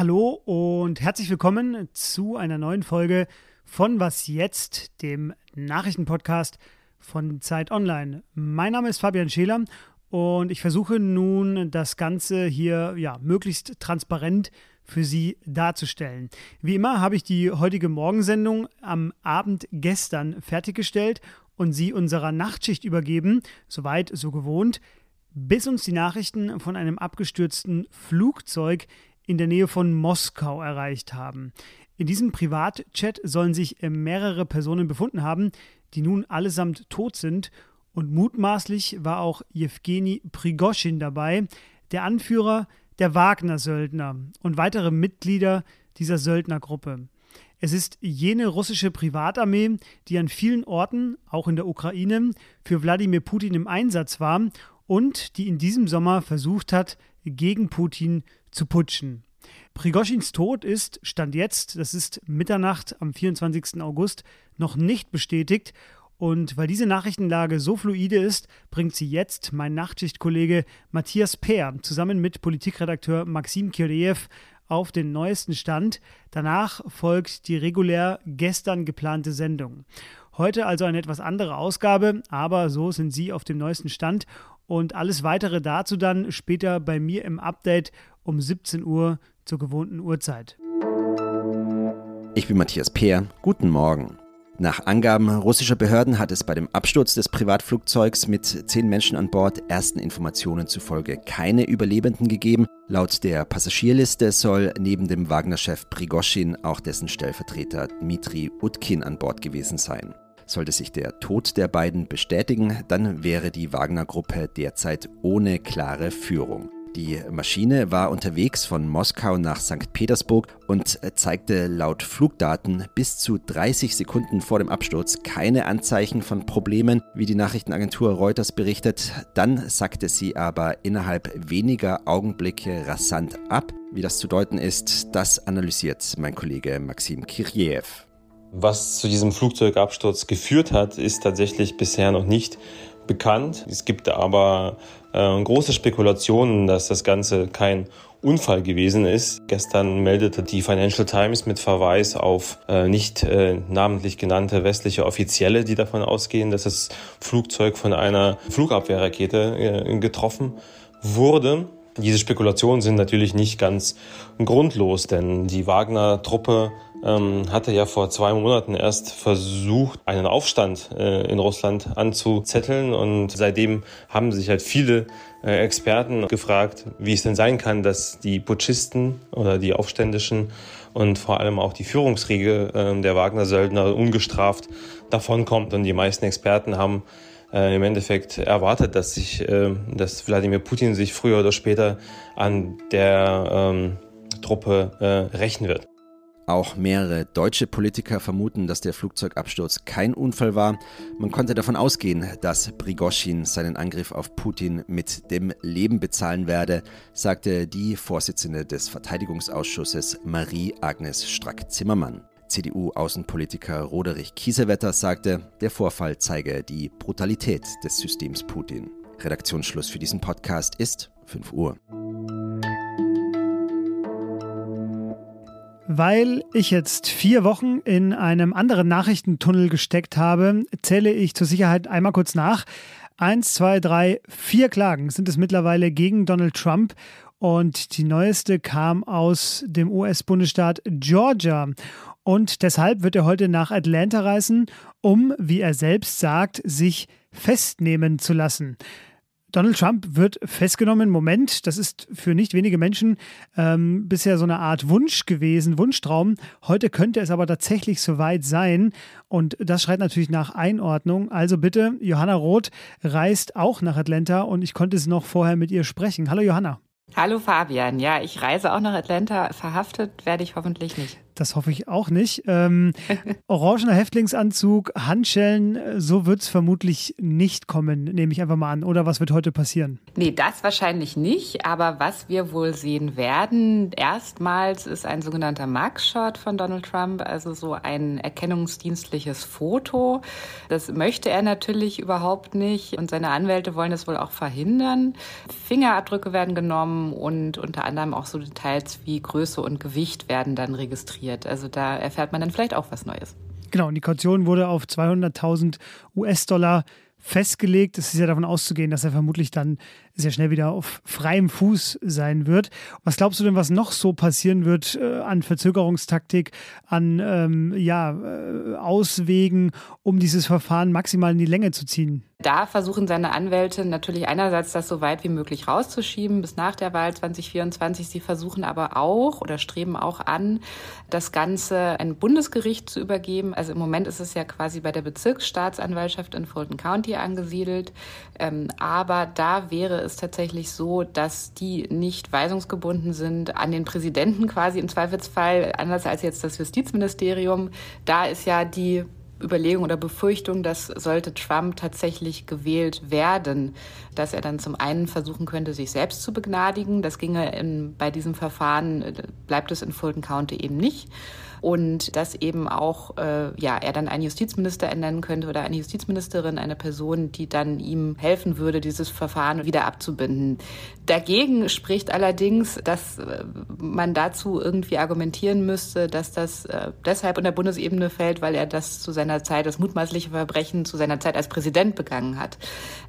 Hallo und herzlich willkommen zu einer neuen Folge von Was jetzt, dem Nachrichtenpodcast von Zeit Online. Mein Name ist Fabian Scheler und ich versuche nun das Ganze hier ja möglichst transparent für Sie darzustellen. Wie immer habe ich die heutige Morgensendung am Abend gestern fertiggestellt und sie unserer Nachtschicht übergeben, soweit so gewohnt, bis uns die Nachrichten von einem abgestürzten Flugzeug in der Nähe von Moskau erreicht haben. In diesem Privatchat sollen sich äh, mehrere Personen befunden haben, die nun allesamt tot sind und mutmaßlich war auch Jewgeni Prigoschin dabei, der Anführer der Wagner-Söldner und weitere Mitglieder dieser Söldnergruppe. Es ist jene russische Privatarmee, die an vielen Orten, auch in der Ukraine, für Wladimir Putin im Einsatz war und die in diesem Sommer versucht hat, gegen Putin zu putschen. Prigoschins Tod ist, Stand jetzt, das ist Mitternacht am 24. August, noch nicht bestätigt. Und weil diese Nachrichtenlage so fluide ist, bringt sie jetzt mein Nachtschichtkollege Matthias Peer zusammen mit Politikredakteur Maxim Kireev auf den neuesten Stand. Danach folgt die regulär gestern geplante Sendung. Heute also eine etwas andere Ausgabe, aber so sind Sie auf dem neuesten Stand und alles weitere dazu dann später bei mir im Update um 17 Uhr zur gewohnten Uhrzeit. Ich bin Matthias Peer. Guten Morgen. Nach Angaben russischer Behörden hat es bei dem Absturz des Privatflugzeugs mit zehn Menschen an Bord ersten Informationen zufolge keine Überlebenden gegeben. Laut der Passagierliste soll neben dem Wagner-Chef Prigoschin auch dessen Stellvertreter Dmitri Utkin an Bord gewesen sein. Sollte sich der Tod der beiden bestätigen, dann wäre die Wagner-Gruppe derzeit ohne klare Führung. Die Maschine war unterwegs von Moskau nach St. Petersburg und zeigte laut Flugdaten bis zu 30 Sekunden vor dem Absturz keine Anzeichen von Problemen, wie die Nachrichtenagentur Reuters berichtet. Dann sackte sie aber innerhalb weniger Augenblicke rasant ab. Wie das zu deuten ist, das analysiert mein Kollege Maxim Kirjeev. Was zu diesem Flugzeugabsturz geführt hat, ist tatsächlich bisher noch nicht bekannt. Es gibt aber äh, große Spekulationen, dass das Ganze kein Unfall gewesen ist. Gestern meldete die Financial Times mit Verweis auf äh, nicht äh, namentlich genannte westliche Offizielle, die davon ausgehen, dass das Flugzeug von einer Flugabwehrrakete äh, getroffen wurde. Diese Spekulationen sind natürlich nicht ganz grundlos, denn die Wagner-Truppe ähm, hatte ja vor zwei Monaten erst versucht, einen Aufstand äh, in Russland anzuzetteln und seitdem haben sich halt viele äh, Experten gefragt, wie es denn sein kann, dass die Putschisten oder die Aufständischen und vor allem auch die Führungsriege äh, der Wagner-Söldner ungestraft davonkommt. Und die meisten Experten haben äh, im Endeffekt erwartet, dass sich, äh, dass Wladimir Putin sich früher oder später an der ähm, Truppe äh, rächen wird. Auch mehrere deutsche Politiker vermuten, dass der Flugzeugabsturz kein Unfall war. Man konnte davon ausgehen, dass Prigoschin seinen Angriff auf Putin mit dem Leben bezahlen werde, sagte die Vorsitzende des Verteidigungsausschusses Marie-Agnes Strack-Zimmermann. CDU-Außenpolitiker Roderich Kiesewetter sagte, der Vorfall zeige die Brutalität des Systems Putin. Redaktionsschluss für diesen Podcast ist 5 Uhr. Weil ich jetzt vier Wochen in einem anderen Nachrichtentunnel gesteckt habe, zähle ich zur Sicherheit einmal kurz nach. Eins, zwei, drei, vier Klagen sind es mittlerweile gegen Donald Trump. Und die neueste kam aus dem US-Bundesstaat Georgia. Und deshalb wird er heute nach Atlanta reisen, um, wie er selbst sagt, sich festnehmen zu lassen. Donald Trump wird festgenommen. Moment, das ist für nicht wenige Menschen ähm, bisher so eine Art Wunsch gewesen, Wunschtraum. Heute könnte es aber tatsächlich soweit sein. Und das schreit natürlich nach Einordnung. Also bitte, Johanna Roth reist auch nach Atlanta und ich konnte es noch vorher mit ihr sprechen. Hallo Johanna. Hallo Fabian, ja, ich reise auch nach Atlanta. Verhaftet werde ich hoffentlich nicht. Das hoffe ich auch nicht. Ähm, orangener Häftlingsanzug, Handschellen, so wird es vermutlich nicht kommen, nehme ich einfach mal an. Oder was wird heute passieren? Nee, das wahrscheinlich nicht. Aber was wir wohl sehen werden, erstmals ist ein sogenannter Mugshot von Donald Trump, also so ein erkennungsdienstliches Foto. Das möchte er natürlich überhaupt nicht. Und seine Anwälte wollen das wohl auch verhindern. Fingerabdrücke werden genommen und unter anderem auch so Details wie Größe und Gewicht werden dann registriert passiert. Also da erfährt man dann vielleicht auch was Neues. Genau, und die Kaution wurde auf 200.000 US-Dollar festgelegt. Es ist ja davon auszugehen, dass er vermutlich dann sehr schnell wieder auf freiem Fuß sein wird. Was glaubst du denn, was noch so passieren wird äh, an Verzögerungstaktik, an ähm, ja, äh, Auswegen, um dieses Verfahren maximal in die Länge zu ziehen? Da versuchen seine Anwälte natürlich einerseits das so weit wie möglich rauszuschieben bis nach der Wahl 2024. Sie versuchen aber auch oder streben auch an, das Ganze ein Bundesgericht zu übergeben. Also im Moment ist es ja quasi bei der Bezirksstaatsanwaltschaft in Fulton County angesiedelt. Ähm, aber da wäre es tatsächlich so, dass die nicht weisungsgebunden sind an den Präsidenten quasi im Zweifelsfall, anders als jetzt das Justizministerium. Da ist ja die Überlegung oder Befürchtung, dass sollte Trump tatsächlich gewählt werden, dass er dann zum einen versuchen könnte, sich selbst zu begnadigen. Das ginge in, bei diesem Verfahren, äh, bleibt es in Fulton County eben nicht und dass eben auch äh, ja er dann einen Justizminister ernennen könnte oder eine Justizministerin, eine Person, die dann ihm helfen würde, dieses Verfahren wieder abzubinden. Dagegen spricht allerdings, dass äh, man dazu irgendwie argumentieren müsste, dass das äh, deshalb in der Bundesebene fällt, weil er das zu seiner Zeit, das mutmaßliche Verbrechen zu seiner Zeit als Präsident begangen hat.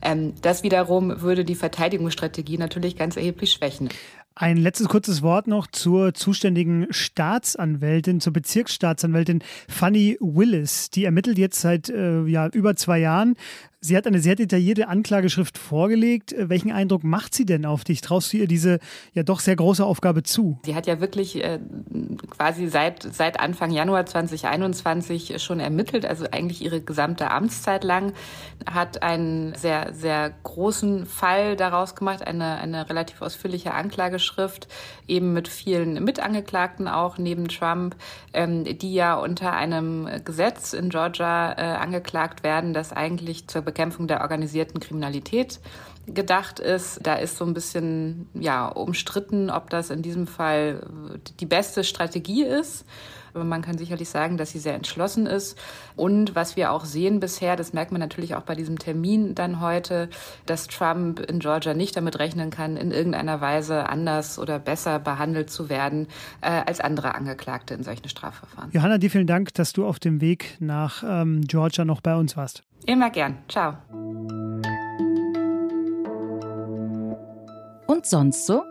Ähm, das wiederum würde die Verteidigungsstrategie natürlich ganz erheblich schwächen. Ein letztes kurzes Wort noch zur zuständigen Staatsanwältin, zur Bezirksstaatsanwältin Fanny Willis. Die ermittelt jetzt seit äh, ja, über zwei Jahren Sie hat eine sehr detaillierte Anklageschrift vorgelegt. Äh, welchen Eindruck macht sie denn auf dich? Traust du ihr diese ja doch sehr große Aufgabe zu? Sie hat ja wirklich äh, quasi seit, seit Anfang Januar 2021 schon ermittelt, also eigentlich ihre gesamte Amtszeit lang, hat einen sehr, sehr großen Fall daraus gemacht, eine, eine relativ ausführliche Anklageschrift, eben mit vielen Mitangeklagten auch neben Trump, ähm, die ja unter einem Gesetz in Georgia äh, angeklagt werden, das eigentlich zur Bekämpfung der organisierten Kriminalität gedacht ist. Da ist so ein bisschen ja umstritten, ob das in diesem Fall die beste Strategie ist. Aber man kann sicherlich sagen, dass sie sehr entschlossen ist. Und was wir auch sehen bisher, das merkt man natürlich auch bei diesem Termin dann heute, dass Trump in Georgia nicht damit rechnen kann, in irgendeiner Weise anders oder besser behandelt zu werden äh, als andere Angeklagte in solchen Strafverfahren. Johanna, dir vielen Dank, dass du auf dem Weg nach ähm, Georgia noch bei uns warst. Immer gern. Ciao. Und sonst so?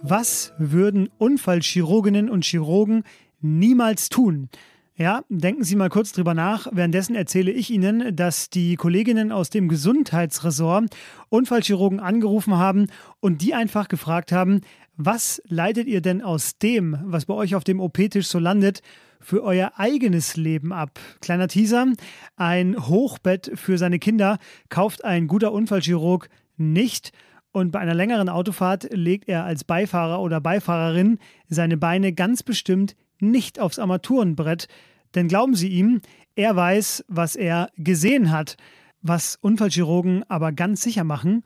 Was würden Unfallchirurginnen und Chirurgen niemals tun? Ja, denken Sie mal kurz drüber nach. Währenddessen erzähle ich Ihnen, dass die Kolleginnen aus dem Gesundheitsressort Unfallchirurgen angerufen haben und die einfach gefragt haben, was leitet ihr denn aus dem, was bei euch auf dem OP-Tisch so landet, für euer eigenes Leben ab. Kleiner Teaser, ein Hochbett für seine Kinder kauft ein guter Unfallchirurg nicht. Und bei einer längeren Autofahrt legt er als Beifahrer oder Beifahrerin seine Beine ganz bestimmt nicht aufs Armaturenbrett. Denn glauben Sie ihm, er weiß, was er gesehen hat. Was Unfallchirurgen aber ganz sicher machen,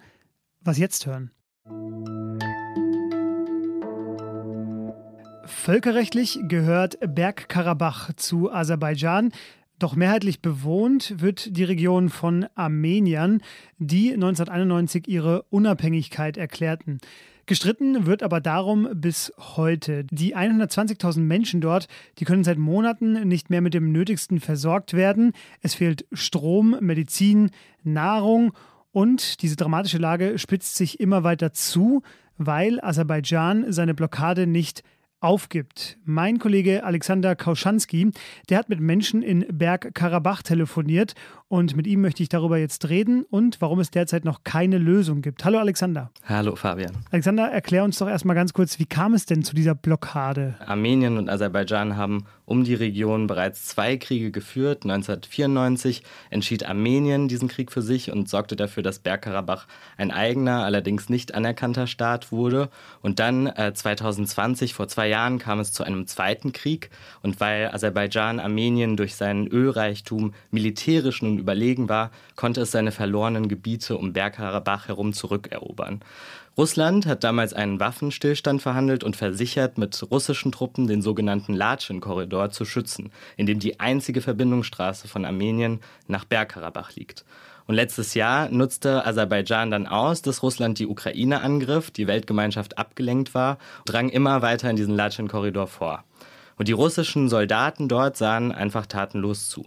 was jetzt hören. Völkerrechtlich gehört Bergkarabach zu Aserbaidschan. Doch mehrheitlich bewohnt wird die Region von Armeniern, die 1991 ihre Unabhängigkeit erklärten. Gestritten wird aber darum bis heute. Die 120.000 Menschen dort, die können seit Monaten nicht mehr mit dem Nötigsten versorgt werden. Es fehlt Strom, Medizin, Nahrung und diese dramatische Lage spitzt sich immer weiter zu, weil Aserbaidschan seine Blockade nicht aufgibt. Mein Kollege Alexander Kauschanski, der hat mit Menschen in Bergkarabach telefoniert Und mit ihm möchte ich darüber jetzt reden und warum es derzeit noch keine Lösung gibt. Hallo Alexander. Hallo Fabian. Alexander, erklär uns doch erstmal ganz kurz, wie kam es denn zu dieser Blockade? Armenien und Aserbaidschan haben um die Region bereits zwei Kriege geführt. 1994 entschied Armenien diesen Krieg für sich und sorgte dafür, dass Bergkarabach ein eigener, allerdings nicht anerkannter Staat wurde. Und dann äh, 2020, vor zwei Jahren, kam es zu einem zweiten Krieg. Und weil Aserbaidschan Armenien durch seinen Ölreichtum militärisch nun überlegen war, konnte es seine verlorenen Gebiete um Bergkarabach herum zurückerobern. Russland hat damals einen Waffenstillstand verhandelt und versichert, mit russischen Truppen den sogenannten Latschen-Korridor zu schützen, in dem die einzige Verbindungsstraße von Armenien nach Bergkarabach liegt. Und letztes Jahr nutzte Aserbaidschan dann aus, dass Russland die Ukraine angriff, die Weltgemeinschaft abgelenkt war, drang immer weiter in diesen Latschen-Korridor vor. Und die russischen Soldaten dort sahen einfach tatenlos zu.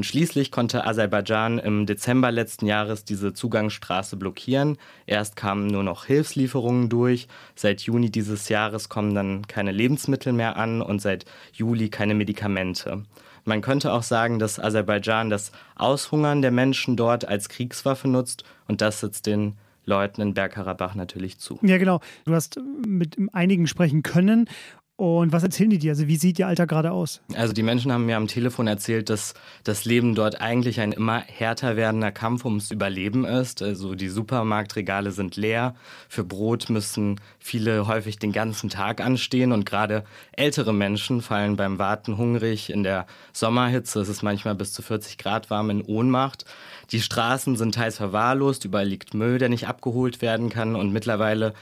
Und schließlich konnte Aserbaidschan im Dezember letzten Jahres diese Zugangsstraße blockieren. Erst kamen nur noch Hilfslieferungen durch. Seit Juni dieses Jahres kommen dann keine Lebensmittel mehr an und seit Juli keine Medikamente. Man könnte auch sagen, dass Aserbaidschan das Aushungern der Menschen dort als Kriegswaffe nutzt und das sitzt den Leuten in Bergkarabach natürlich zu. Ja, genau. Du hast mit einigen sprechen können und was erzählen die dir? Also wie sieht ihr Alter gerade aus? Also die Menschen haben mir am Telefon erzählt, dass das Leben dort eigentlich ein immer härter werdender Kampf ums Überleben ist. Also die Supermarktregale sind leer. Für Brot müssen viele häufig den ganzen Tag anstehen und gerade ältere Menschen fallen beim Warten hungrig. In der Sommerhitze ist es manchmal bis zu 40 Grad warm in Ohnmacht. Die Straßen sind teils verwahrlost, überall liegt Müll, der nicht abgeholt werden kann und mittlerweile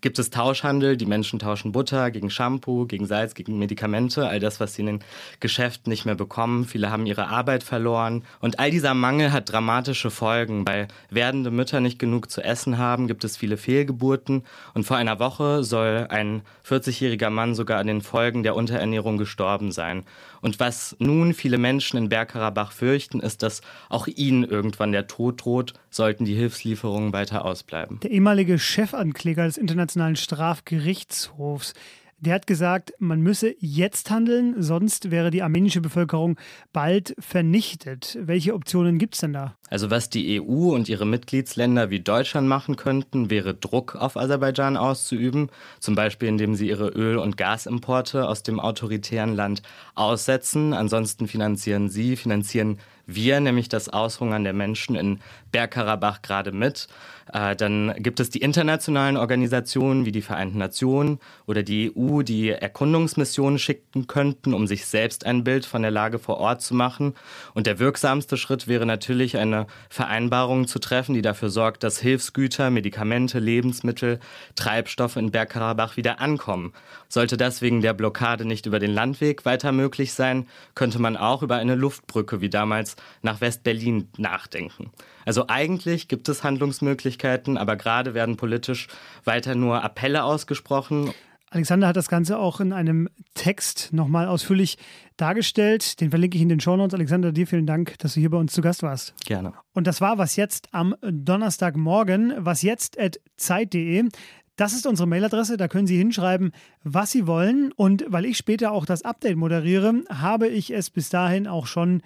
gibt es Tauschhandel. Die Menschen tauschen Butter gegen Shampoo, gegen Salz, gegen Medikamente, all das, was sie in den Geschäften nicht mehr bekommen. Viele haben ihre Arbeit verloren. Und all dieser Mangel hat dramatische Folgen. Weil werdende Mütter nicht genug zu essen haben, gibt es viele Fehlgeburten. Und vor einer Woche soll ein 40-jähriger Mann sogar an den Folgen der Unterernährung gestorben sein. Und was nun viele Menschen in Bergkarabach fürchten, ist, dass auch ihnen irgendwann der Tod droht, sollten die Hilfslieferungen weiter ausbleiben. Der ehemalige Chefankläger des Internationalen Strafgerichtshofs der hat gesagt, man müsse jetzt handeln, sonst wäre die armenische Bevölkerung bald vernichtet. Welche Optionen gibt es denn da? Also was die EU und ihre Mitgliedsländer wie Deutschland machen könnten, wäre Druck auf Aserbaidschan auszuüben, zum Beispiel indem sie ihre Öl- und Gasimporte aus dem autoritären Land aussetzen. Ansonsten finanzieren sie, finanzieren wir nämlich das Aushungern der Menschen in Bergkarabach gerade mit. Äh, dann gibt es die internationalen Organisationen wie die Vereinten Nationen oder die EU, die Erkundungsmissionen schicken könnten, um sich selbst ein Bild von der Lage vor Ort zu machen. Und der wirksamste Schritt wäre natürlich eine Vereinbarung zu treffen, die dafür sorgt, dass Hilfsgüter, Medikamente, Lebensmittel, Treibstoffe in Bergkarabach wieder ankommen. Sollte das wegen der Blockade nicht über den Landweg weiter möglich sein, könnte man auch über eine Luftbrücke wie damals nach West-Berlin nachdenken. Also eigentlich gibt es Handlungsmöglichkeiten, aber gerade werden politisch weiter nur Appelle ausgesprochen. Alexander hat das Ganze auch in einem Text nochmal ausführlich dargestellt. Den verlinke ich in den Shownotes. Alexander, dir vielen Dank, dass du hier bei uns zu Gast warst. Gerne. Und das war was jetzt am Donnerstagmorgen, was jetzt at zeit.de. Das ist unsere Mailadresse, da können Sie hinschreiben, was Sie wollen. Und weil ich später auch das Update moderiere, habe ich es bis dahin auch schon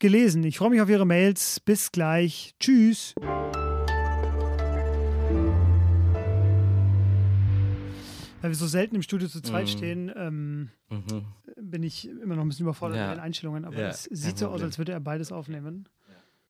gelesen. Ich freue mich auf Ihre Mails. Bis gleich. Tschüss. Weil wir so selten im Studio zu zweit mhm. stehen, ähm, mhm. bin ich immer noch ein bisschen überfordert ja. mit den Einstellungen. Aber ja. es sieht so aus, als würde er beides aufnehmen.